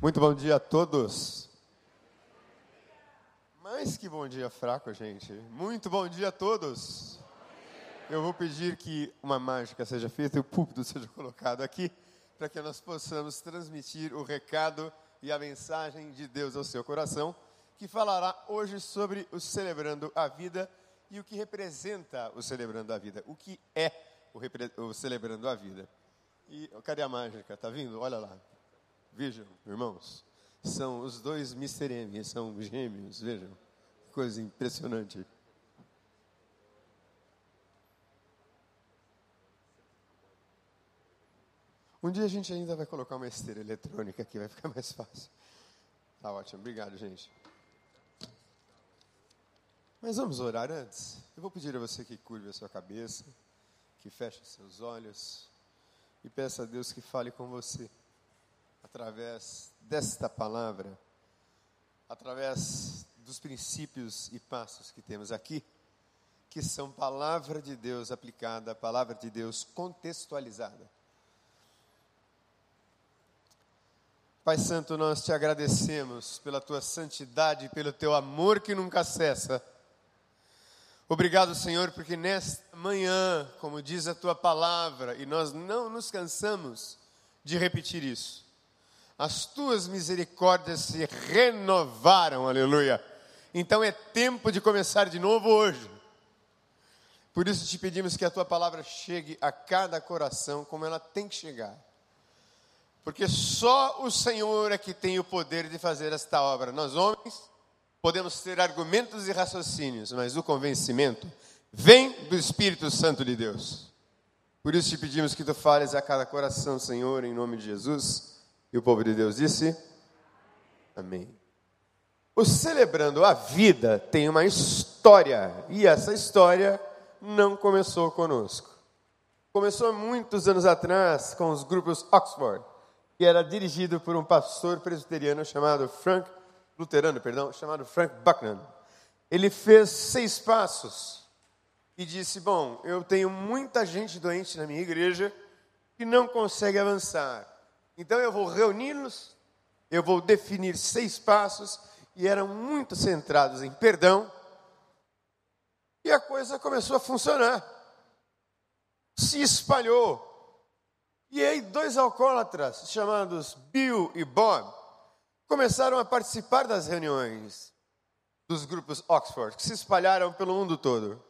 Muito bom dia a todos. Mais que bom dia fraco, gente. Muito bom dia a todos. Eu vou pedir que uma mágica seja feita e o púlpito seja colocado aqui, para que nós possamos transmitir o recado e a mensagem de Deus ao seu coração, que falará hoje sobre o celebrando a vida e o que representa o celebrando a vida, o que é o, o celebrando a vida. E cadê a mágica? Tá vindo? Olha lá. Vejam, irmãos, são os dois Mr. M, são gêmeos, vejam. Coisa impressionante. Um dia a gente ainda vai colocar uma esteira eletrônica aqui, vai ficar mais fácil. Tá ótimo, obrigado, gente. Mas vamos orar antes. Eu vou pedir a você que curve a sua cabeça, que feche seus olhos e peça a Deus que fale com você através desta palavra, através dos princípios e passos que temos aqui, que são palavra de Deus aplicada, palavra de Deus contextualizada. Pai Santo, nós te agradecemos pela tua santidade, pelo teu amor que nunca cessa. Obrigado, Senhor, porque nesta manhã, como diz a tua palavra, e nós não nos cansamos de repetir isso, as tuas misericórdias se renovaram, aleluia. Então é tempo de começar de novo hoje. Por isso te pedimos que a tua palavra chegue a cada coração como ela tem que chegar. Porque só o Senhor é que tem o poder de fazer esta obra. Nós, homens, podemos ter argumentos e raciocínios, mas o convencimento vem do Espírito Santo de Deus. Por isso te pedimos que tu fales a cada coração, Senhor, em nome de Jesus. E o povo de Deus disse: Amém. O Celebrando a Vida tem uma história, e essa história não começou conosco. Começou muitos anos atrás com os grupos Oxford, que era dirigido por um pastor presbiteriano chamado Frank, luterano, perdão, chamado Frank Buckland. Ele fez seis passos e disse: Bom, eu tenho muita gente doente na minha igreja que não consegue avançar. Então eu vou reuni-los, eu vou definir seis passos, e eram muito centrados em perdão, e a coisa começou a funcionar. Se espalhou. E aí, dois alcoólatras, chamados Bill e Bob, começaram a participar das reuniões dos grupos Oxford, que se espalharam pelo mundo todo.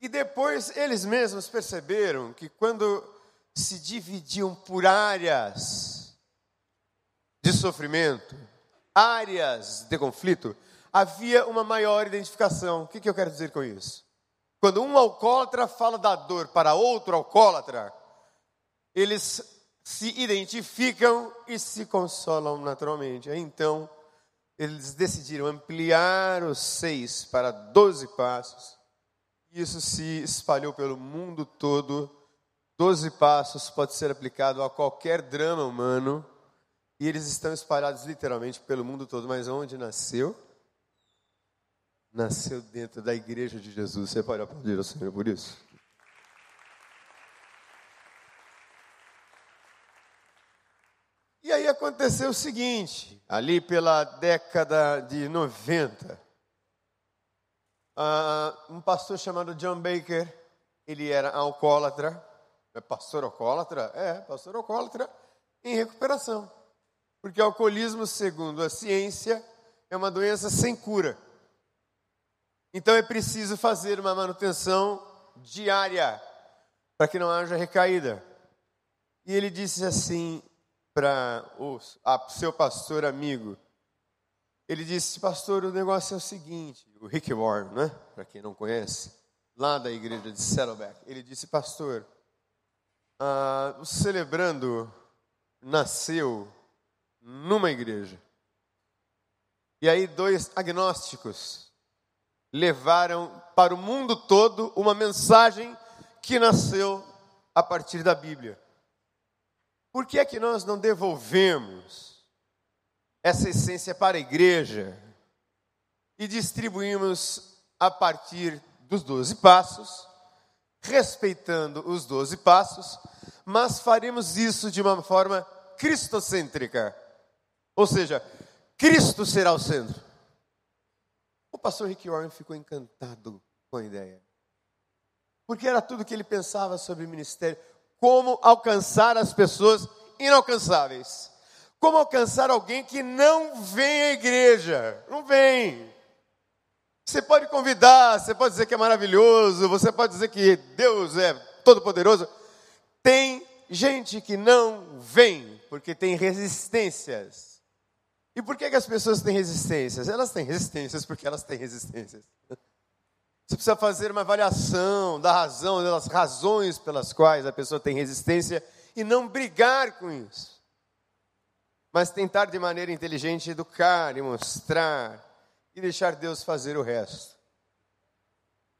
E depois eles mesmos perceberam que quando se dividiam por áreas de sofrimento, áreas de conflito, havia uma maior identificação. O que, que eu quero dizer com isso? Quando um alcoólatra fala da dor para outro alcoólatra, eles se identificam e se consolam naturalmente. Então, eles decidiram ampliar os seis para doze passos. Isso se espalhou pelo mundo todo Doze passos pode ser aplicado a qualquer drama humano e eles estão espalhados literalmente pelo mundo todo. Mas onde nasceu? Nasceu dentro da igreja de Jesus. Você pode aplaudir ao Senhor por isso? E aí aconteceu o seguinte, ali pela década de 90, uh, ah, um pastor chamado John Baker, ele era alcoólatra, é pastor alcoólatra? É, pastor alcoólatra em recuperação. Porque alcoolismo, segundo a ciência, é uma doença sem cura. Então é preciso fazer uma manutenção diária para que não haja recaída. E ele disse assim para o seu pastor amigo: ele disse, pastor, o negócio é o seguinte, o Rick Warren, né? Para quem não conhece, lá da igreja de Saddleback, ele disse, pastor, o Celebrando nasceu numa igreja. E aí, dois agnósticos levaram para o mundo todo uma mensagem que nasceu a partir da Bíblia. Por que é que nós não devolvemos essa essência para a igreja e distribuímos a partir dos doze passos respeitando os doze passos, mas faremos isso de uma forma cristocêntrica. Ou seja, Cristo será o centro. O pastor Rick Warren ficou encantado com a ideia. Porque era tudo que ele pensava sobre ministério. Como alcançar as pessoas inalcançáveis. Como alcançar alguém que não vem à igreja. Não vem. Você pode convidar, você pode dizer que é maravilhoso, você pode dizer que Deus é todo-poderoso. Tem gente que não vem, porque tem resistências. E por que, que as pessoas têm resistências? Elas têm resistências porque elas têm resistências. Você precisa fazer uma avaliação da razão, das razões pelas quais a pessoa tem resistência e não brigar com isso. Mas tentar de maneira inteligente educar e mostrar e deixar Deus fazer o resto.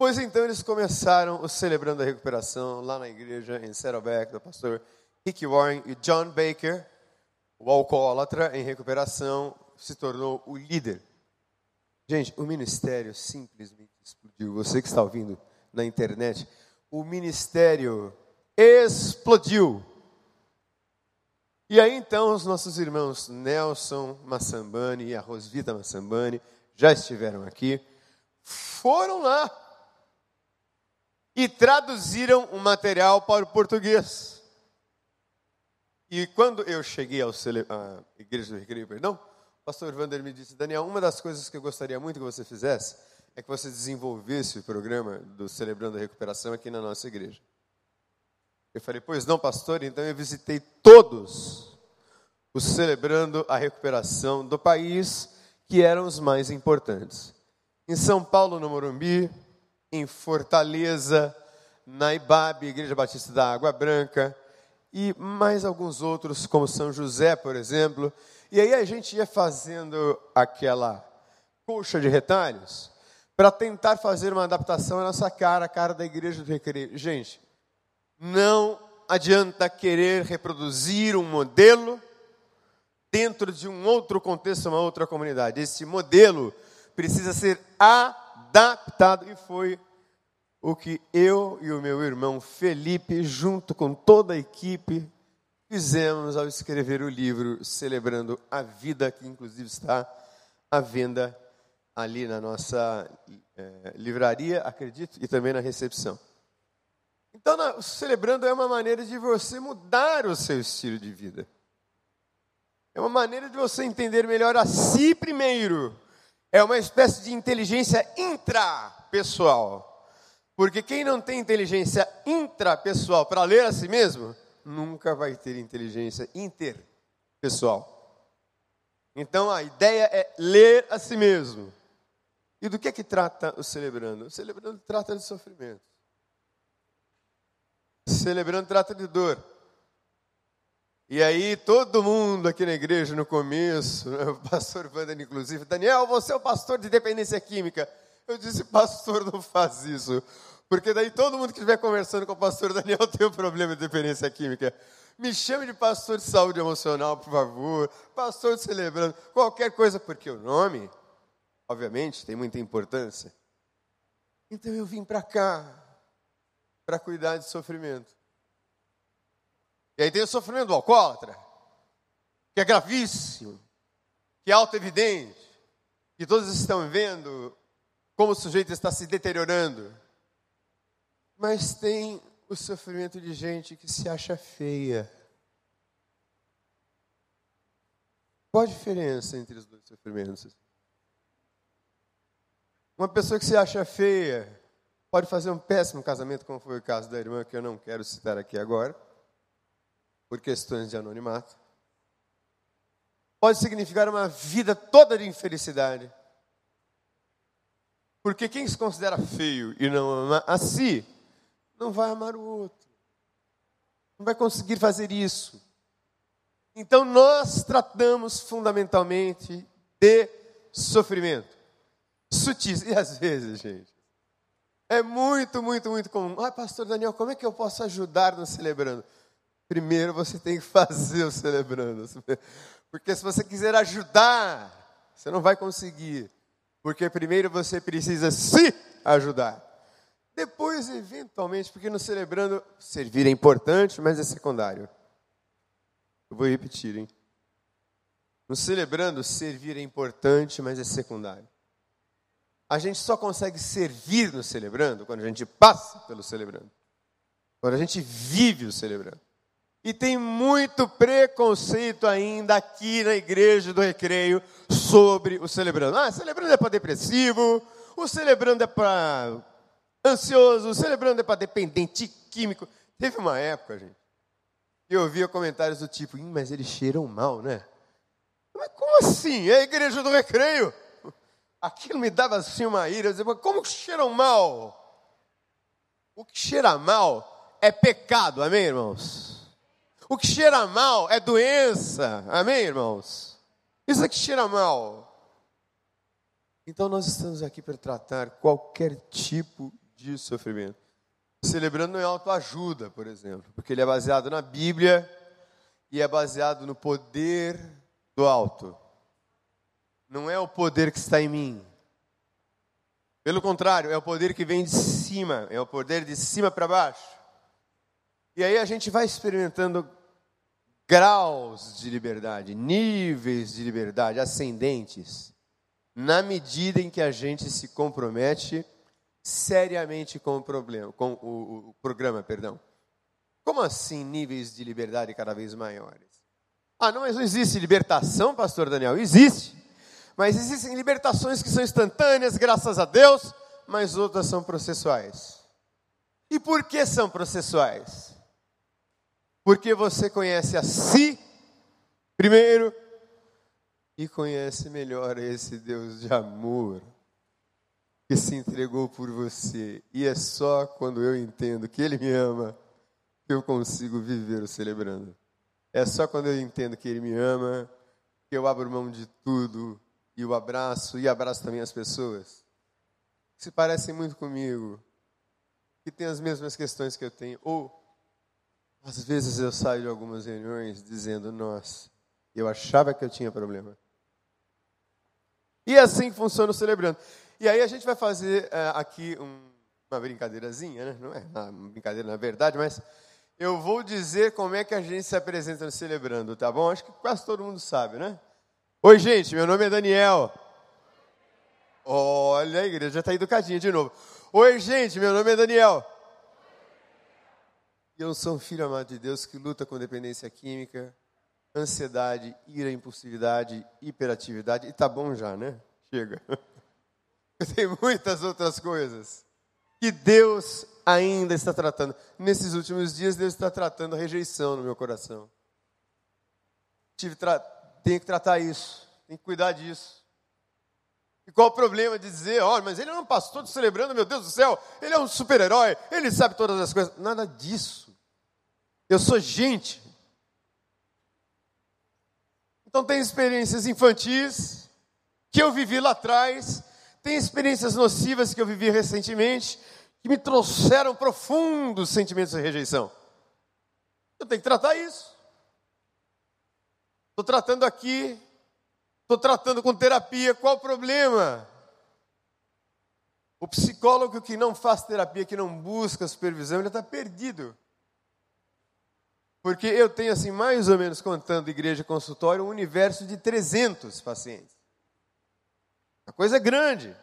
Pois então eles começaram o Celebrando a Recuperação lá na igreja em Saddleback, do pastor Rick Warren e John Baker, o alcoólatra em recuperação, se tornou o líder. Gente, o ministério simplesmente explodiu. Você que está ouvindo na internet, o ministério explodiu. E aí então os nossos irmãos Nelson Massambani e a Rosvita Massambani já estiveram aqui, foram lá e traduziram o material para o português. E quando eu cheguei ao cele... à igreja do Recreio, perdão, o pastor Vander me disse, Daniel, uma das coisas que eu gostaria muito que você fizesse é que você desenvolvesse o programa do Celebrando a Recuperação aqui na nossa igreja. Eu falei, pois não, pastor, então eu visitei todos os Celebrando a Recuperação do país, que eram os mais importantes. Em São Paulo, no Morumbi, em Fortaleza, na Ibabe, Igreja Batista da Água Branca, e mais alguns outros, como São José, por exemplo. E aí a gente ia fazendo aquela colcha de retalhos para tentar fazer uma adaptação à nossa cara, a cara da Igreja do Recreio. Gente, não adianta querer reproduzir um modelo dentro de um outro contexto, uma outra comunidade. Esse modelo precisa ser adaptado e foi o que eu e o meu irmão Felipe, junto com toda a equipe, fizemos ao escrever o livro Celebrando a Vida, que inclusive está à venda ali na nossa é, livraria, acredito, e também na recepção. Então, na, celebrando é uma maneira de você mudar o seu estilo de vida. É uma maneira de você entender melhor a si primeiro. É uma espécie de inteligência intrapessoal. Porque quem não tem inteligência intrapessoal para ler a si mesmo, nunca vai ter inteligência interpessoal. Então a ideia é ler a si mesmo. E do que é que trata o celebrando? O celebrando trata de sofrimento. Celebrando trata de dor. E aí todo mundo aqui na igreja no começo, né, o pastor Wander inclusive, Daniel, você é o pastor de dependência química. Eu disse, pastor, não faz isso. Porque daí todo mundo que estiver conversando com o pastor Daniel tem um problema de dependência química. Me chame de pastor de saúde emocional, por favor. Pastor de celebrando, qualquer coisa, porque o nome, obviamente, tem muita importância. Então eu vim para cá para cuidar de sofrimento. E aí tem o sofrimento do alcoólatra, que é gravíssimo, que é auto-evidente, que todos estão vendo como o sujeito está se deteriorando. Mas tem o sofrimento de gente que se acha feia. Qual a diferença entre os dois sofrimentos? Uma pessoa que se acha feia pode fazer um péssimo casamento, como foi o caso da irmã, que eu não quero citar aqui agora por questões de anonimato. Pode significar uma vida toda de infelicidade. Porque quem se considera feio e não ama a si, não vai amar o outro. Não vai conseguir fazer isso. Então nós tratamos fundamentalmente de sofrimento. Sutis. E às vezes, gente, é muito, muito, muito comum. Ah, pastor Daniel, como é que eu posso ajudar no celebrando? Primeiro você tem que fazer o celebrando. Porque se você quiser ajudar, você não vai conseguir. Porque primeiro você precisa se ajudar. Depois, eventualmente, porque no celebrando, servir é importante, mas é secundário. Eu vou repetir, hein? No celebrando, servir é importante, mas é secundário. A gente só consegue servir no celebrando quando a gente passa pelo celebrando. Quando a gente vive o celebrando. E tem muito preconceito ainda aqui na igreja do recreio sobre o celebrando. Ah, celebrando é para depressivo, o celebrando é para ansioso, o celebrando é para dependente químico. Teve uma época, gente, que eu ouvia comentários do tipo, mas eles cheiram mal, né? Mas como assim? É a igreja do recreio. Aquilo me dava assim uma ira. Eu dizia, mas como que cheiram mal? O que cheira mal é pecado, amém, irmãos? O que cheira mal é doença. Amém, irmãos? Isso é que cheira mal. Então nós estamos aqui para tratar qualquer tipo de sofrimento. Celebrando em autoajuda, por exemplo, porque ele é baseado na Bíblia e é baseado no poder do alto. Não é o poder que está em mim. Pelo contrário, é o poder que vem de cima, é o poder de cima para baixo. E aí a gente vai experimentando graus de liberdade, níveis de liberdade ascendentes, na medida em que a gente se compromete seriamente com o problema, com o, o programa, perdão. Como assim níveis de liberdade cada vez maiores? Ah, não, mas não existe libertação, pastor Daniel? Existe. Mas existem libertações que são instantâneas, graças a Deus, mas outras são processuais. E por que são processuais? Porque você conhece a si, primeiro, e conhece melhor esse Deus de amor que se entregou por você. E é só quando eu entendo que Ele me ama que eu consigo viver o celebrando. É só quando eu entendo que Ele me ama que eu abro mão de tudo e o abraço e abraço também as pessoas que se parecem muito comigo, que têm as mesmas questões que eu tenho, ou às vezes eu saio de algumas reuniões dizendo, nossa, eu achava que eu tinha problema. E assim funciona o celebrando. E aí a gente vai fazer uh, aqui um, uma brincadeirazinha, né? Não é uma brincadeira na verdade, mas eu vou dizer como é que a gente se apresenta no celebrando, tá bom? Acho que quase todo mundo sabe, né? Oi, gente, meu nome é Daniel. Olha, a igreja está educadinha de novo. Oi, gente, meu nome é Daniel. Eu sou um filho amado de Deus que luta com dependência química, ansiedade, ira, impulsividade, hiperatividade. E tá bom já, né? Chega. Tem muitas outras coisas que Deus ainda está tratando. Nesses últimos dias, Deus está tratando a rejeição no meu coração. Tive tra... Tenho que tratar isso, tenho que cuidar disso. E qual o problema de dizer, olha, mas ele é um pastor celebrando, meu Deus do céu, ele é um super-herói, ele sabe todas as coisas. Nada disso. Eu sou gente. Então tem experiências infantis que eu vivi lá atrás, tem experiências nocivas que eu vivi recentemente, que me trouxeram profundos sentimentos de rejeição. Eu tenho que tratar isso. Estou tratando aqui, estou tratando com terapia, qual o problema? O psicólogo que não faz terapia, que não busca supervisão, ele está perdido. Porque eu tenho, assim, mais ou menos contando igreja consultório, um universo de 300 pacientes. A coisa é grande.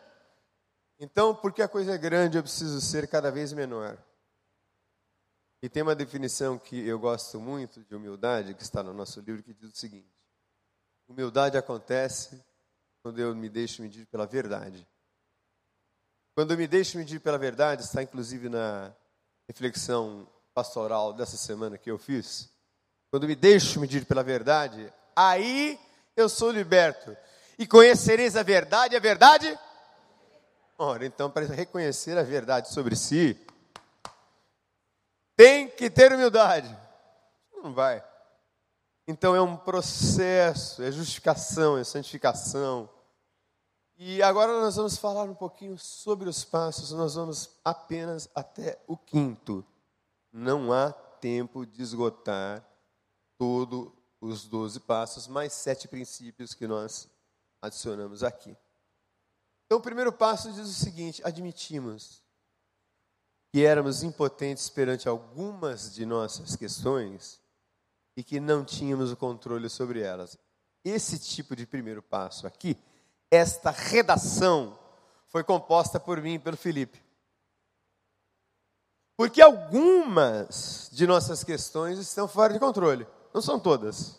Então, porque a coisa é grande, eu preciso ser cada vez menor. E tem uma definição que eu gosto muito de humildade, que está no nosso livro, que diz o seguinte: Humildade acontece quando eu me deixo medir pela verdade. Quando eu me deixo medir pela verdade, está inclusive na reflexão pastoral dessa semana que eu fiz, quando me deixo medir pela verdade, aí eu sou liberto. E conhecereis a verdade, a verdade? Ora, então, para reconhecer a verdade sobre si, tem que ter humildade. Não vai. Então é um processo, é justificação, é santificação. E agora nós vamos falar um pouquinho sobre os passos, nós vamos apenas até o quinto não há tempo de esgotar todos os doze passos, mais sete princípios que nós adicionamos aqui. Então, o primeiro passo diz o seguinte: admitimos que éramos impotentes perante algumas de nossas questões e que não tínhamos o controle sobre elas. esse tipo de primeiro passo aqui, esta redação, foi composta por mim e pelo Felipe. Porque algumas de nossas questões estão fora de controle, não são todas.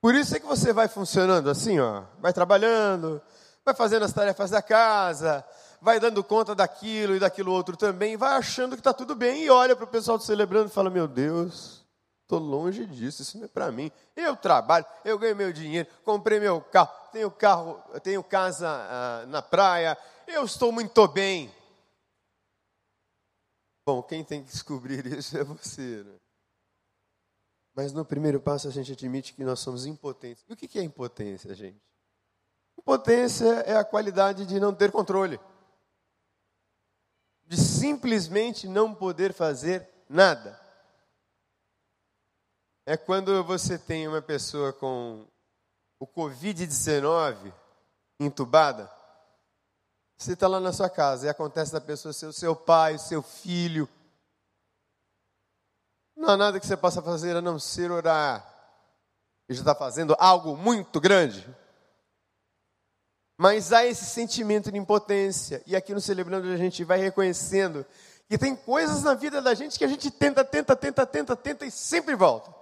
Por isso é que você vai funcionando assim, ó, vai trabalhando, vai fazendo as tarefas da casa, vai dando conta daquilo e daquilo outro também, vai achando que está tudo bem e olha para o pessoal celebrando e fala: Meu Deus, estou longe disso, isso não é para mim. Eu trabalho, eu ganho meu dinheiro, comprei meu carro, tenho carro, tenho casa ah, na praia, eu estou muito bem. Bom, quem tem que descobrir isso é você, né? Mas no primeiro passo a gente admite que nós somos impotentes. E o que é impotência, gente? Impotência é a qualidade de não ter controle de simplesmente não poder fazer nada. É quando você tem uma pessoa com o Covid-19 entubada, você está lá na sua casa e acontece da pessoa ser o seu pai, o seu filho. Não há nada que você possa fazer a não ser orar. E já está fazendo algo muito grande. Mas há esse sentimento de impotência. E aqui no Celebrando a gente vai reconhecendo que tem coisas na vida da gente que a gente tenta, tenta, tenta, tenta, tenta e sempre volta.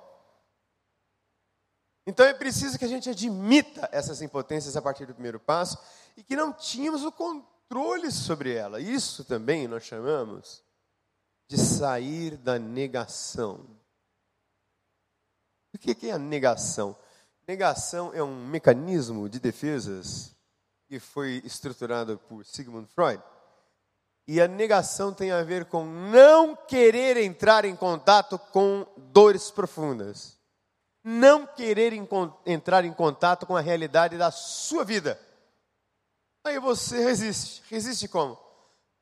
Então é preciso que a gente admita essas impotências a partir do primeiro passo e que não tínhamos o controle sobre ela. Isso também nós chamamos de sair da negação. O que é a negação? Negação é um mecanismo de defesas que foi estruturado por Sigmund Freud. E a negação tem a ver com não querer entrar em contato com dores profundas. Não querer entrar em contato com a realidade da sua vida. Aí você resiste. Resiste como?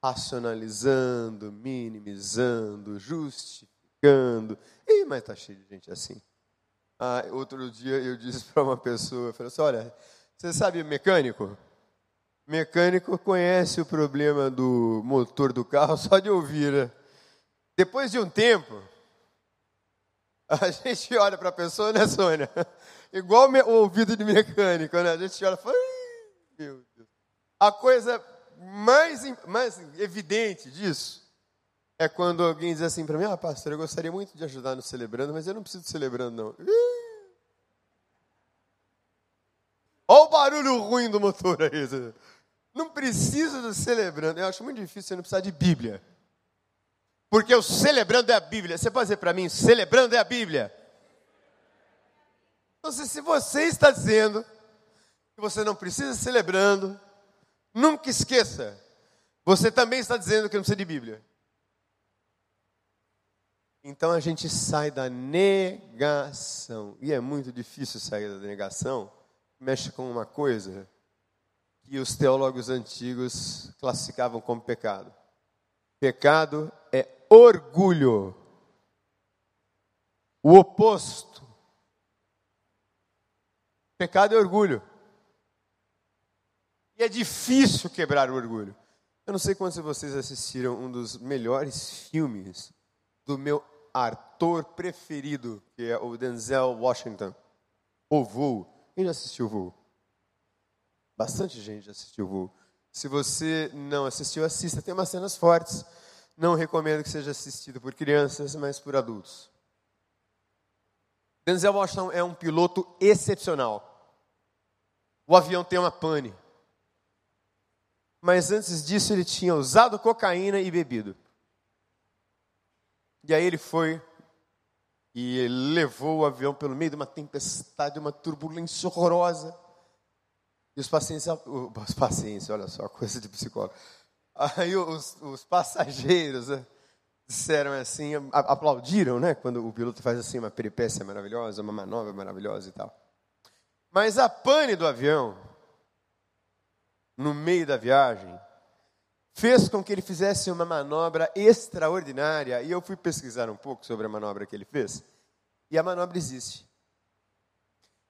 Racionalizando, minimizando, justificando. Ih, mas está cheio de gente assim. Ah, outro dia eu disse para uma pessoa, eu falei assim, olha, você sabe mecânico? mecânico conhece o problema do motor do carro só de ouvir. Né? Depois de um tempo, a gente olha para a pessoa, né, Sônia? Igual o ouvido de mecânico, né? A gente olha e fala, meu Deus. A coisa mais, mais evidente disso é quando alguém diz assim para mim, ah, pastor, eu gostaria muito de ajudar no celebrando, mas eu não preciso de celebrando, não. Olha o barulho ruim do motor aí. Não precisa do celebrando. Eu acho muito difícil você não precisar de Bíblia. Porque o celebrando é a Bíblia. Você pode dizer para mim, celebrando é a Bíblia. Então, se você está dizendo que você não precisa celebrando, nunca esqueça, você também está dizendo que não precisa de Bíblia. Então a gente sai da negação. E é muito difícil sair da negação. Mexe com uma coisa que os teólogos antigos classificavam como pecado. Pecado é orgulho. O oposto. Pecado é orgulho. E é difícil quebrar o orgulho. Eu não sei quantos de vocês assistiram um dos melhores filmes do meu ator preferido, que é o Denzel Washington, O Voo. Quem já assistiu o Voo? Bastante gente assistiu o voo. Se você não assistiu, assista. Tem umas cenas fortes. Não recomendo que seja assistido por crianças, mas por adultos. Denzel Washington é um piloto excepcional. O avião tem uma pane. Mas antes disso, ele tinha usado cocaína e bebido. E aí ele foi e levou o avião pelo meio de uma tempestade, uma turbulência horrorosa. E os pacientes, os pacientes, olha só, coisa de psicólogo. Aí os, os passageiros né, disseram assim, aplaudiram, né? Quando o piloto faz assim uma peripécia maravilhosa, uma manobra maravilhosa e tal. Mas a pane do avião, no meio da viagem, fez com que ele fizesse uma manobra extraordinária. E eu fui pesquisar um pouco sobre a manobra que ele fez. E a manobra existe.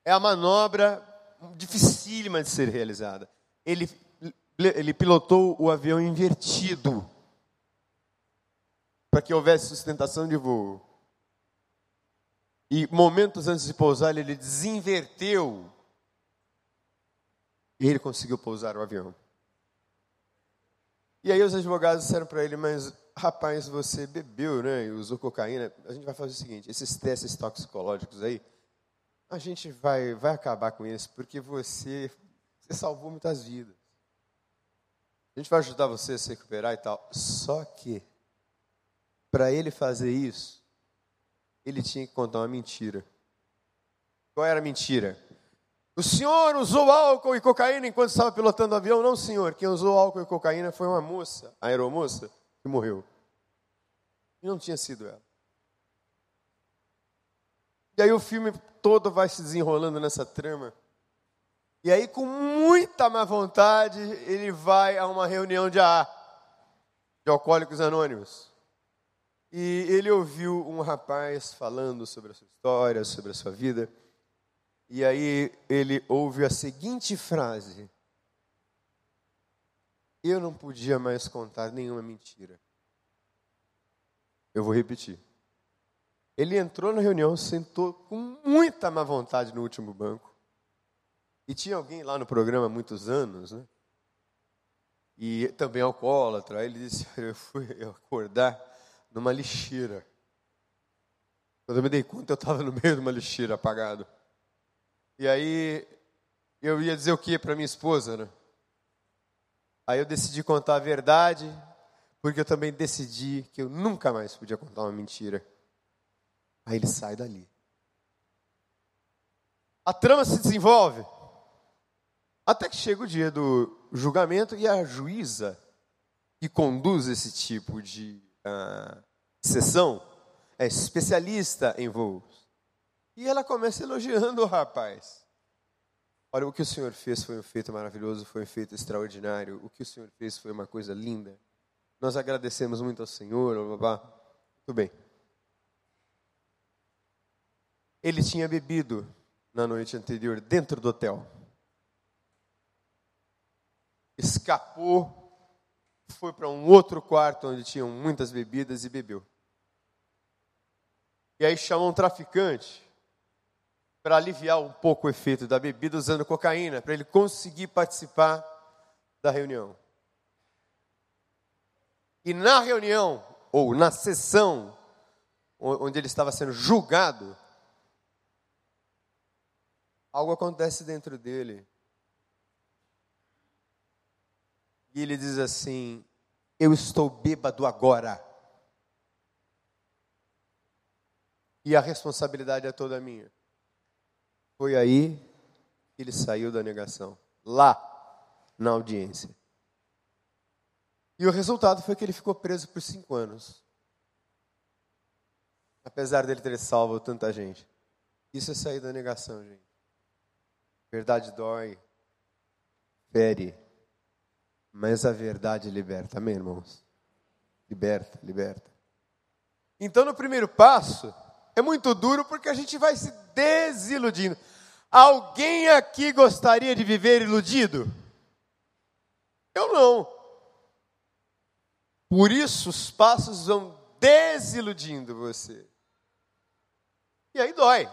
É a manobra dificílima de ser realizada. Ele, ele pilotou o avião invertido para que houvesse sustentação de voo. E momentos antes de pousar, ele desinverteu. E ele conseguiu pousar o avião. E aí os advogados disseram para ele, mas rapaz, você bebeu, né? E usou cocaína. A gente vai fazer o seguinte: esses testes toxicológicos aí, a gente vai, vai acabar com isso, porque você, você salvou muitas vidas. A gente vai ajudar você a se recuperar e tal. Só que, para ele fazer isso, ele tinha que contar uma mentira. Qual era a mentira? O senhor usou álcool e cocaína enquanto estava pilotando o avião? Não, senhor. Quem usou álcool e cocaína foi uma moça, a aeromoça, que morreu. E não tinha sido ela. E aí o filme todo vai se desenrolando nessa trama. E aí, com muita má vontade, ele vai a uma reunião de AA, de Alcoólicos Anônimos. E ele ouviu um rapaz falando sobre a sua história, sobre a sua vida. E aí ele ouve a seguinte frase: Eu não podia mais contar nenhuma mentira. Eu vou repetir. Ele entrou na reunião, sentou com muita má vontade no último banco. E tinha alguém lá no programa há muitos anos, né? E também alcoólatra. Ele disse: Eu fui acordar numa lixeira. Quando eu me dei conta, eu estava no meio de uma lixeira apagado. E aí eu ia dizer o que para minha esposa, né? Aí eu decidi contar a verdade, porque eu também decidi que eu nunca mais podia contar uma mentira. Aí ele sai dali. A trama se desenvolve. Até que chega o dia do julgamento e a juíza que conduz esse tipo de uh, sessão é especialista em voos. E ela começa elogiando o rapaz. Olha, o que o Senhor fez foi um feito maravilhoso, foi um feito extraordinário. O que o Senhor fez foi uma coisa linda. Nós agradecemos muito ao Senhor. Blá, blá. Tudo bem. Ele tinha bebido na noite anterior dentro do hotel. Escapou, foi para um outro quarto onde tinham muitas bebidas e bebeu. E aí chamou um traficante para aliviar um pouco o efeito da bebida usando cocaína, para ele conseguir participar da reunião. E na reunião, ou na sessão, onde ele estava sendo julgado, algo acontece dentro dele. E ele diz assim: Eu estou bêbado agora. E a responsabilidade é toda minha. Foi aí que ele saiu da negação, lá na audiência. E o resultado foi que ele ficou preso por cinco anos. Apesar dele ter salvo tanta gente. Isso é sair da negação, gente. Verdade dói, fere, mas a verdade liberta. Amém, irmãos? Liberta, liberta. Então, no primeiro passo, é muito duro porque a gente vai se desiludindo. Alguém aqui gostaria de viver iludido? Eu não. Por isso os passos vão desiludindo você. E aí dói.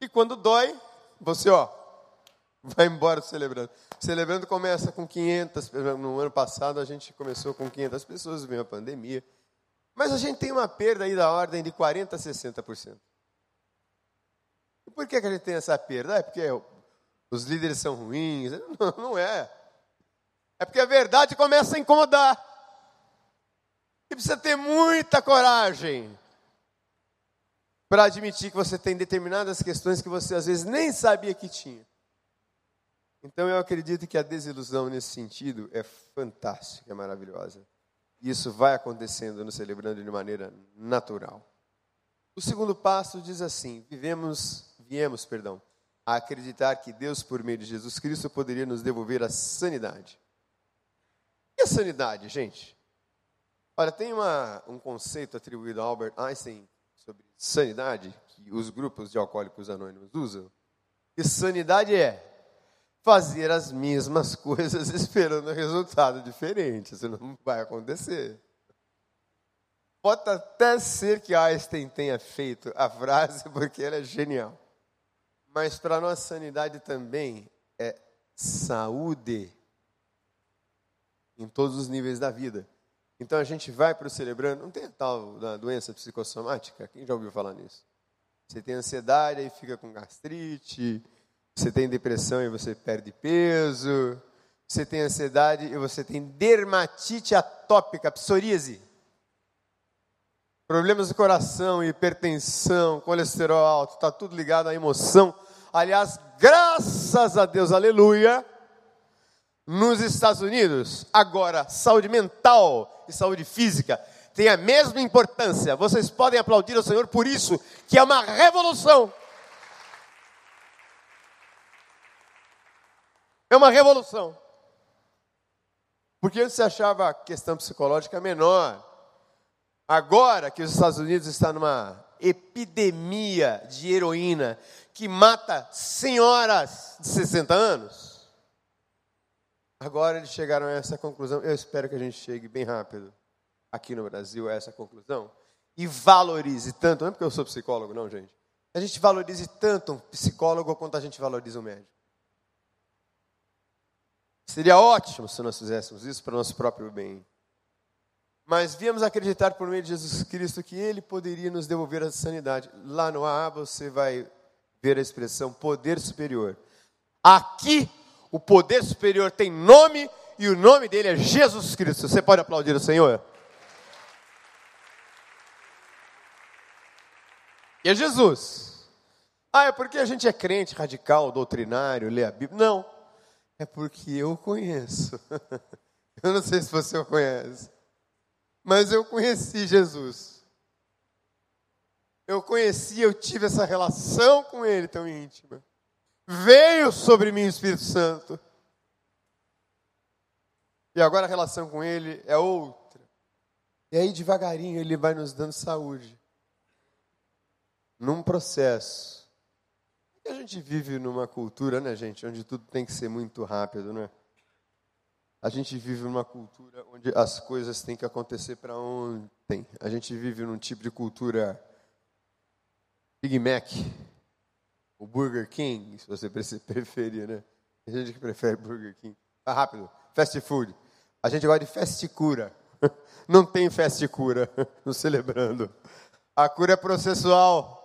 E quando dói, você, ó, vai embora celebrando. Celebrando começa com 500, no ano passado a gente começou com 500 pessoas, veio a pandemia. Mas a gente tem uma perda aí da ordem de 40% a 60%. E por que, que a gente tem essa perda? É porque os líderes são ruins? Não, não é. É porque a verdade começa a incomodar. E precisa ter muita coragem para admitir que você tem determinadas questões que você às vezes nem sabia que tinha. Então eu acredito que a desilusão nesse sentido é fantástica, é maravilhosa. Isso vai acontecendo no celebrando de maneira natural. O segundo passo diz assim: vivemos, viemos, perdão, a acreditar que Deus, por meio de Jesus Cristo, poderia nos devolver a sanidade. E a sanidade, gente? Olha, tem uma, um conceito atribuído a Albert Einstein sobre sanidade, que os grupos de alcoólicos anônimos usam. E sanidade é fazer as mesmas coisas esperando resultado diferente. Isso não vai acontecer. Pode até ser que Einstein tenha feito a frase porque ela é genial. Mas para nossa sanidade também é saúde em todos os níveis da vida. Então a gente vai para o celebrando, não tem tal da doença psicossomática? Quem já ouviu falar nisso? Você tem ansiedade e fica com gastrite, você tem depressão e você perde peso, você tem ansiedade e você tem dermatite atópica, psoríase. Problemas do coração, hipertensão, colesterol alto, está tudo ligado à emoção. Aliás, graças a Deus, aleluia, nos Estados Unidos, agora, saúde mental e saúde física têm a mesma importância. Vocês podem aplaudir o Senhor por isso, que é uma revolução. É uma revolução. Porque antes se achava a questão psicológica menor. Agora que os Estados Unidos estão numa epidemia de heroína que mata senhoras de 60 anos, agora eles chegaram a essa conclusão. Eu espero que a gente chegue bem rápido aqui no Brasil a essa conclusão e valorize tanto, não é porque eu sou psicólogo, não, gente. A gente valorize tanto um psicólogo quanto a gente valoriza um médico. Seria ótimo se nós fizéssemos isso para o nosso próprio bem. Mas viemos acreditar por meio de Jesus Cristo que Ele poderia nos devolver a sanidade. Lá no A você vai ver a expressão poder superior. Aqui, o poder superior tem nome e o nome dele é Jesus Cristo. Você pode aplaudir o Senhor? E é Jesus. Ah, é porque a gente é crente radical, doutrinário, lê a Bíblia. Não. É porque eu conheço. Eu não sei se você o conhece. Mas eu conheci Jesus. Eu conheci, eu tive essa relação com Ele tão íntima. Veio sobre mim o Espírito Santo. E agora a relação com Ele é outra. E aí, devagarinho, Ele vai nos dando saúde. Num processo. a gente vive numa cultura, né, gente, onde tudo tem que ser muito rápido, né? A gente vive numa cultura onde as coisas têm que acontecer para ontem. A gente vive num tipo de cultura Big Mac, o Burger King, se você preferir, né? Tem gente que prefere Burger King. Tá rápido, fast food. A gente gosta de fast cura. Não tem fast cura no celebrando. A cura é processual.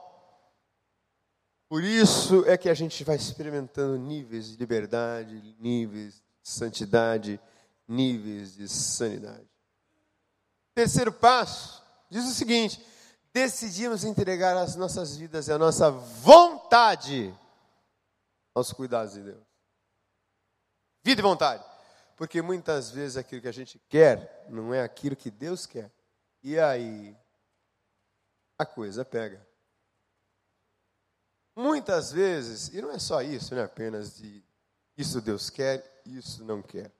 Por isso é que a gente vai experimentando níveis de liberdade, níveis santidade, níveis de sanidade. Terceiro passo diz o seguinte: decidimos entregar as nossas vidas e a nossa vontade aos cuidados de Deus. Vida e vontade. Porque muitas vezes aquilo que a gente quer não é aquilo que Deus quer. E aí a coisa pega. Muitas vezes, e não é só isso, não é apenas de isso Deus quer isso não quer.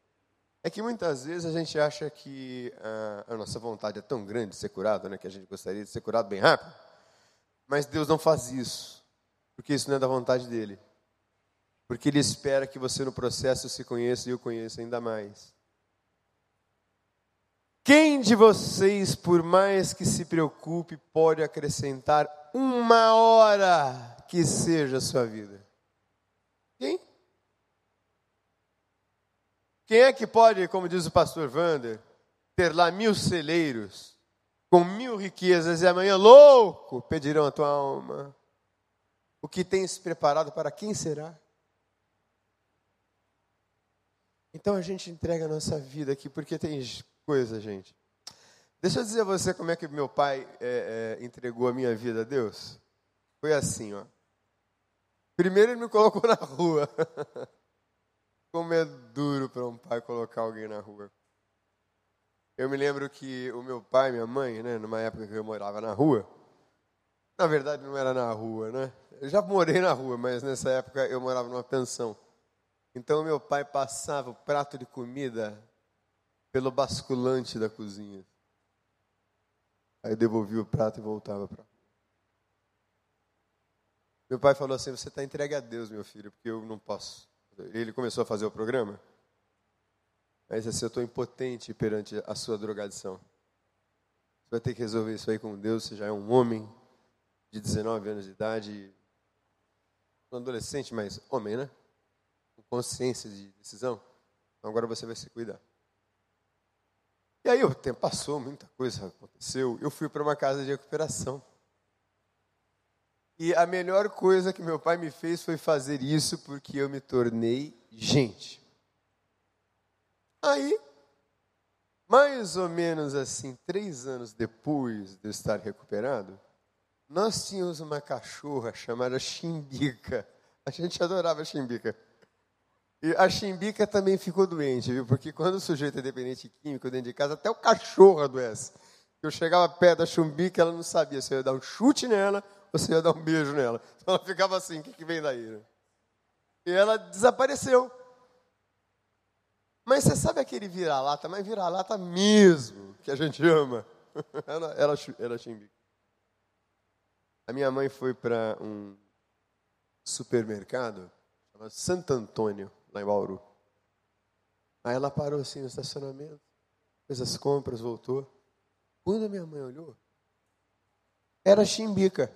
É que muitas vezes a gente acha que a, a nossa vontade é tão grande de ser curado, né, que a gente gostaria de ser curado bem rápido, mas Deus não faz isso, porque isso não é da vontade dele. Porque ele espera que você no processo se conheça e o conheça ainda mais. Quem de vocês, por mais que se preocupe, pode acrescentar uma hora que seja a sua vida? Quem? Quem é que pode, como diz o pastor Wander, ter lá mil celeiros, com mil riquezas, e amanhã, louco, pedirão a tua alma? O que tens preparado para quem será? Então a gente entrega a nossa vida aqui, porque tem coisa, gente. Deixa eu dizer a você como é que meu pai é, é, entregou a minha vida a Deus. Foi assim, ó. Primeiro ele me colocou na rua. Como é duro para um pai colocar alguém na rua. Eu me lembro que o meu pai e minha mãe, né, numa época que eu morava na rua, na verdade não era na rua, né? Eu já morei na rua, mas nessa época eu morava numa pensão. Então meu pai passava o prato de comida pelo basculante da cozinha. Aí devolvia o prato e voltava para Meu pai falou assim: Você está entregue a Deus, meu filho, porque eu não posso. Ele começou a fazer o programa. Mas assim, eu estou impotente perante a sua drogadição. Você vai ter que resolver isso aí com Deus. Você já é um homem de 19 anos de idade, um adolescente, mas homem, né? Com consciência de decisão. Então agora você vai se cuidar. E aí o tempo passou, muita coisa aconteceu. Eu fui para uma casa de recuperação. E a melhor coisa que meu pai me fez foi fazer isso porque eu me tornei gente. Aí, mais ou menos assim, três anos depois de eu estar recuperado, nós tínhamos uma cachorra chamada Chimbica. A gente adorava a Chimbica. E a Chimbica também ficou doente, viu? Porque quando o sujeito é dependente químico dentro de casa, até o cachorro adoece. Eu chegava perto da Chimbica, ela não sabia se eu ia dar um chute nela você ia dar um beijo nela. Então ela ficava assim, o que, que vem daí? E ela desapareceu. Mas você sabe aquele vira-lata, mas vira-lata mesmo, que a gente ama. ela, ela xingue. A minha mãe foi para um supermercado chamado Santo Antônio, lá em Bauru. Aí ela parou assim no estacionamento, fez as compras, voltou. Quando a minha mãe olhou, era chimbica.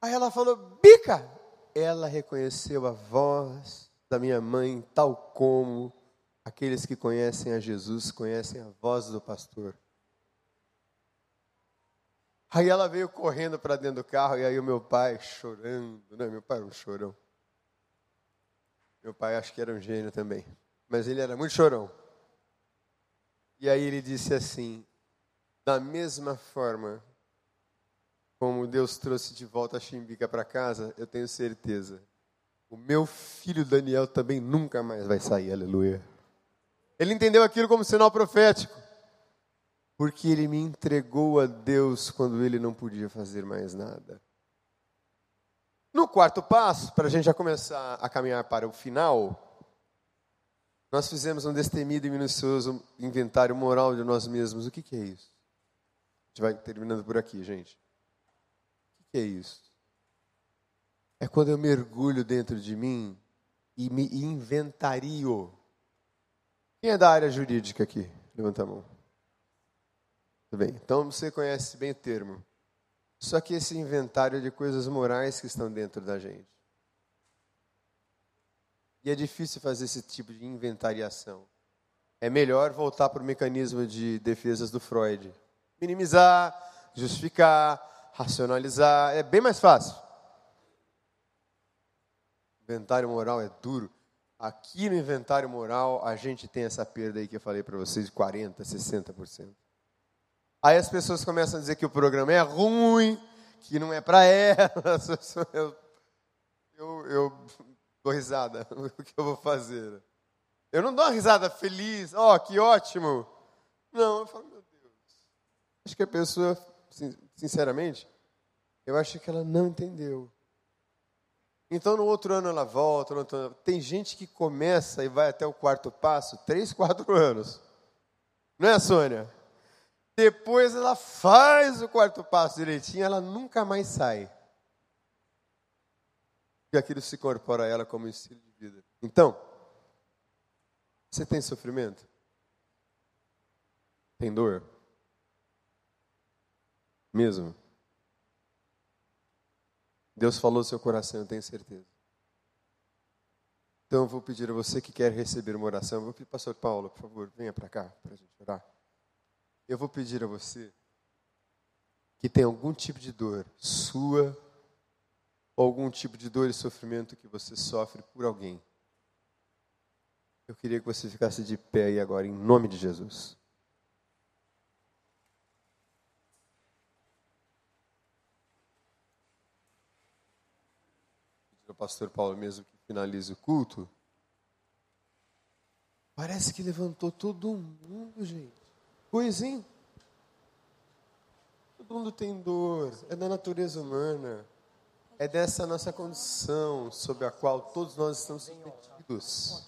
Aí ela falou: Bica! Ela reconheceu a voz da minha mãe, tal como aqueles que conhecem a Jesus conhecem a voz do pastor. Aí ela veio correndo para dentro do carro, e aí o meu pai chorando, né? Meu pai era um chorão. Meu pai acho que era um gênio também, mas ele era muito chorão. E aí ele disse assim: da mesma forma como Deus trouxe de volta a Chimbica para casa, eu tenho certeza. O meu filho Daniel também nunca mais vai sair, aleluia. Ele entendeu aquilo como sinal profético, porque ele me entregou a Deus quando ele não podia fazer mais nada. No quarto passo, para a gente já começar a caminhar para o final, nós fizemos um destemido e minucioso inventário moral de nós mesmos. O que, que é isso? A gente vai terminando por aqui, gente que é isso? É quando eu mergulho dentro de mim e me inventario. Quem é da área jurídica aqui? Levanta a mão. Tudo bem. Então você conhece bem o termo. Só que esse inventário de coisas morais que estão dentro da gente. E é difícil fazer esse tipo de inventariação. É melhor voltar para o mecanismo de defesas do Freud. Minimizar, justificar, racionalizar, é bem mais fácil. Inventário moral é duro. Aqui no inventário moral, a gente tem essa perda aí que eu falei para vocês de 40%, 60%. Aí as pessoas começam a dizer que o programa é ruim, que não é para elas. Eu, eu, eu dou risada. O que eu vou fazer? Eu não dou uma risada feliz, ó, oh, que ótimo. Não, eu falo, meu Deus. Acho que a pessoa sinceramente, eu acho que ela não entendeu. Então, no outro ano ela volta. Ano, tem gente que começa e vai até o quarto passo, três, quatro anos. Não é, Sônia? Depois ela faz o quarto passo direitinho, ela nunca mais sai. E aquilo se incorpora a ela como estilo de vida. Então, você tem sofrimento? Tem dor? Mesmo. Deus falou no seu coração, eu tenho certeza. Então eu vou pedir a você que quer receber uma oração, vou pedir, pastor Paulo, por favor, venha para cá para a gente orar. Eu vou pedir a você que tem algum tipo de dor sua, ou algum tipo de dor e sofrimento que você sofre por alguém. Eu queria que você ficasse de pé aí agora, em nome de Jesus. Pastor Paulo mesmo que finalize o culto, parece que levantou todo mundo, gente. Coisinha. Todo mundo tem dor, é da natureza humana. É dessa nossa condição sobre a qual todos nós estamos submetidos.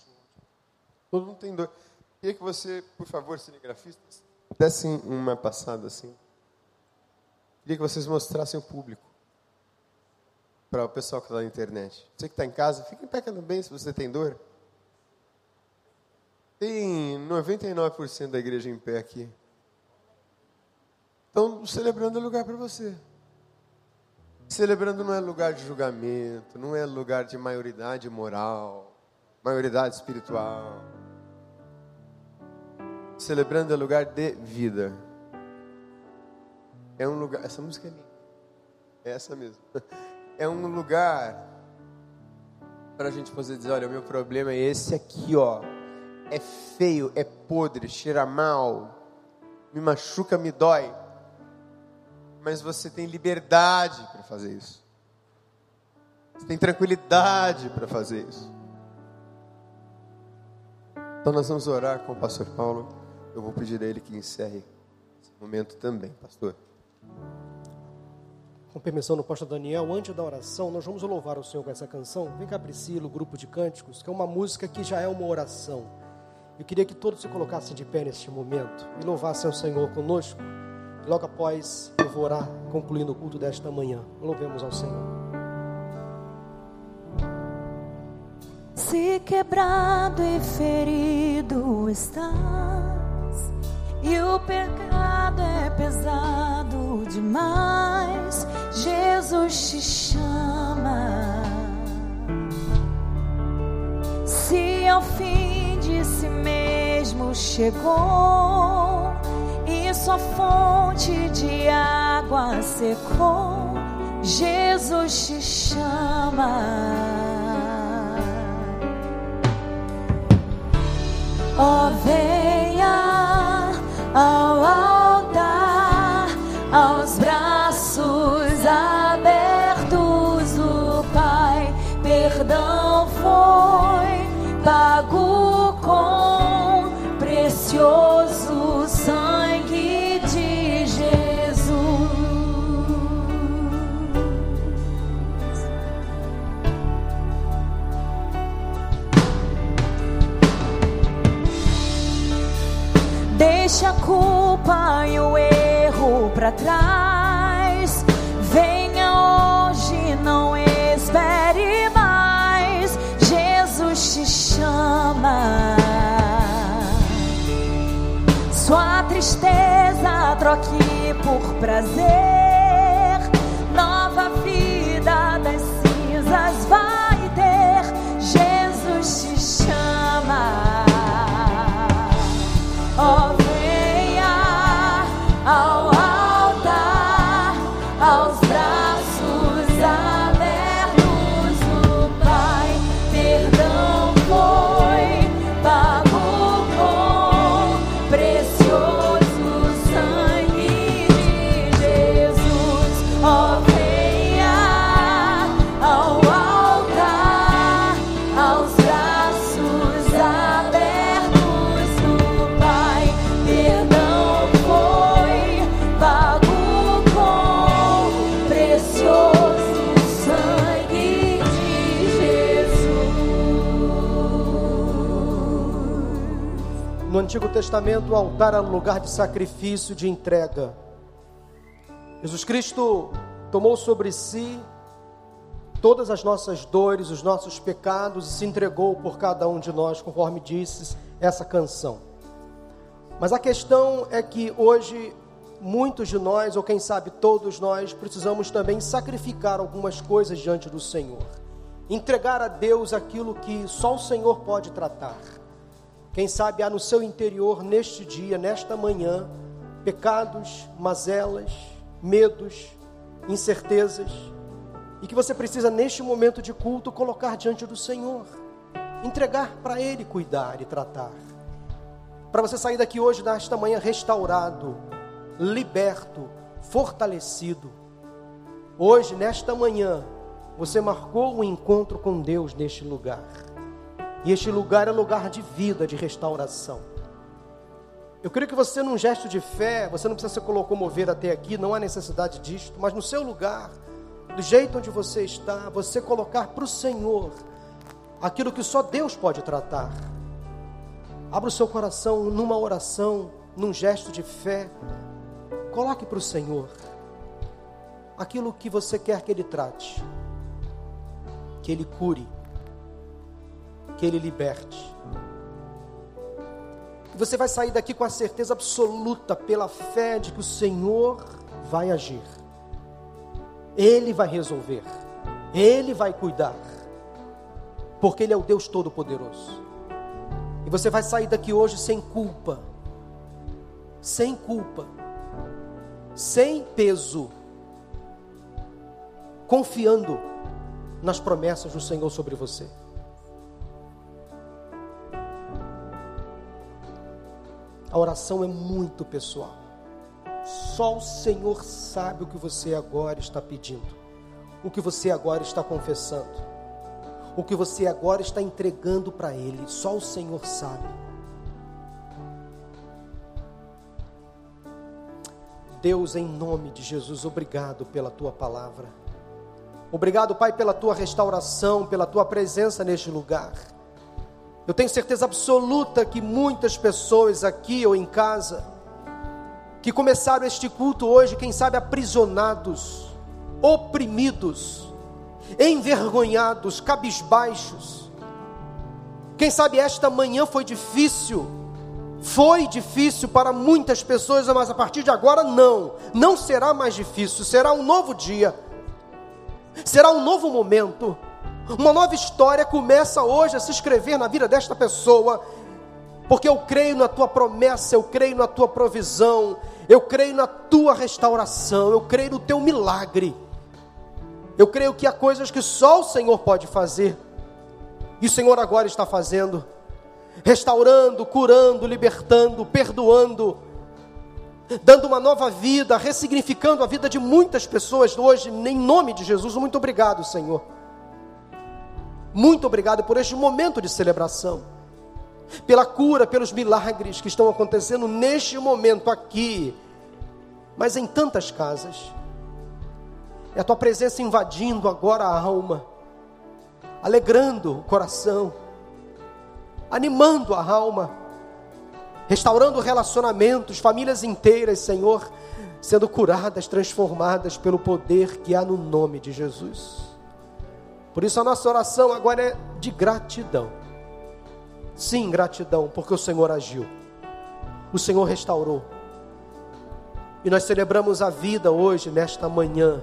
Todo mundo tem dor. Queria que você, por favor, cinegrafista, desse uma passada assim. Queria que vocês mostrassem o público para o pessoal que está na internet. Você que está em casa, fique em pé bem se você tem dor. Tem 99% da igreja em pé aqui. Então, celebrando é lugar para você. Celebrando não é lugar de julgamento, não é lugar de maioridade moral, maioridade espiritual. Celebrando é lugar de vida. É um lugar. Essa música é minha. É essa mesmo. É um lugar para a gente poder dizer: olha, o meu problema é esse aqui, ó. É feio, é podre, cheira mal, me machuca, me dói mas você tem liberdade para fazer isso. Você tem tranquilidade para fazer isso. Então nós vamos orar com o pastor Paulo. Eu vou pedir a ele que encerre esse momento também, pastor. Com permissão do pastor Daniel, antes da oração, nós vamos louvar o Senhor com essa canção. Vem cá, Priscila, o grupo de cânticos, que é uma música que já é uma oração. Eu queria que todos se colocassem de pé neste momento e louvassem o Senhor conosco. Logo após, eu vou orar, concluindo o culto desta manhã. Louvemos ao Senhor. Se quebrado e ferido estás, e o pecado é pesado demais, Jesus te chama. Se ao fim de si mesmo chegou, sua fonte de água secou, Jesus te chama. Oh, venha por prazer. Antigo Testamento, o altar era um lugar de sacrifício, de entrega. Jesus Cristo tomou sobre si todas as nossas dores, os nossos pecados e se entregou por cada um de nós, conforme disse essa canção. Mas a questão é que hoje muitos de nós, ou quem sabe todos nós, precisamos também sacrificar algumas coisas diante do Senhor. Entregar a Deus aquilo que só o Senhor pode tratar. Quem sabe há no seu interior, neste dia, nesta manhã, pecados, mazelas, medos, incertezas, e que você precisa, neste momento de culto, colocar diante do Senhor, entregar para Ele cuidar e tratar. Para você sair daqui hoje, nesta manhã, restaurado, liberto, fortalecido. Hoje, nesta manhã, você marcou um encontro com Deus neste lugar. E este lugar é lugar de vida, de restauração. Eu creio que você, num gesto de fé, você não precisa se locomover até aqui, não há necessidade disto, mas no seu lugar, do jeito onde você está, você colocar para o Senhor aquilo que só Deus pode tratar. Abra o seu coração numa oração, num gesto de fé. Coloque para o Senhor aquilo que você quer que Ele trate, que Ele cure que Ele liberte. que você vai sair daqui com a certeza absoluta, pela fé de que o Senhor vai agir, Ele vai resolver, Ele vai cuidar, porque Ele é o Deus Todo-Poderoso. E você vai sair daqui hoje sem culpa, sem culpa, sem peso, confiando nas promessas do Senhor sobre você. A oração é muito pessoal. Só o Senhor sabe o que você agora está pedindo, o que você agora está confessando, o que você agora está entregando para Ele. Só o Senhor sabe. Deus, em nome de Jesus, obrigado pela tua palavra. Obrigado, Pai, pela tua restauração, pela tua presença neste lugar. Eu tenho certeza absoluta que muitas pessoas aqui ou em casa, que começaram este culto hoje, quem sabe aprisionados, oprimidos, envergonhados, cabisbaixos. Quem sabe esta manhã foi difícil, foi difícil para muitas pessoas, mas a partir de agora não, não será mais difícil, será um novo dia, será um novo momento. Uma nova história começa hoje a se escrever na vida desta pessoa, porque eu creio na tua promessa, eu creio na tua provisão, eu creio na tua restauração, eu creio no teu milagre. Eu creio que há coisas que só o Senhor pode fazer, e o Senhor agora está fazendo, restaurando, curando, libertando, perdoando, dando uma nova vida, ressignificando a vida de muitas pessoas hoje, em nome de Jesus. Muito obrigado, Senhor. Muito obrigado por este momento de celebração, pela cura, pelos milagres que estão acontecendo neste momento aqui, mas em tantas casas. É a tua presença invadindo agora a alma, alegrando o coração, animando a alma, restaurando relacionamentos, famílias inteiras, Senhor, sendo curadas, transformadas pelo poder que há no nome de Jesus. Por isso a nossa oração agora é de gratidão. Sim, gratidão, porque o Senhor agiu. O Senhor restaurou. E nós celebramos a vida hoje, nesta manhã,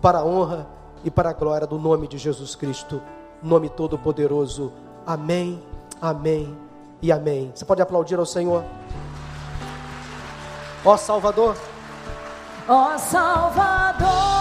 para a honra e para a glória do nome de Jesus Cristo, nome todo-poderoso. Amém, amém e amém. Você pode aplaudir ao Senhor? Ó Salvador. Ó Salvador.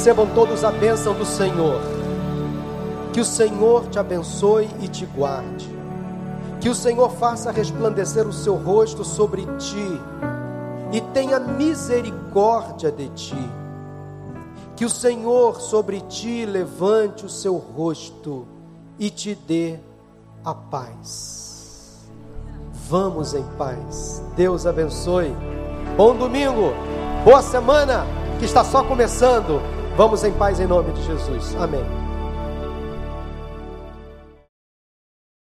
Recebam todos a bênção do Senhor. Que o Senhor te abençoe e te guarde. Que o Senhor faça resplandecer o seu rosto sobre ti e tenha misericórdia de ti. Que o Senhor sobre ti levante o seu rosto e te dê a paz. Vamos em paz. Deus abençoe. Bom domingo. Boa semana que está só começando. Vamos em paz em nome de Jesus. Amém.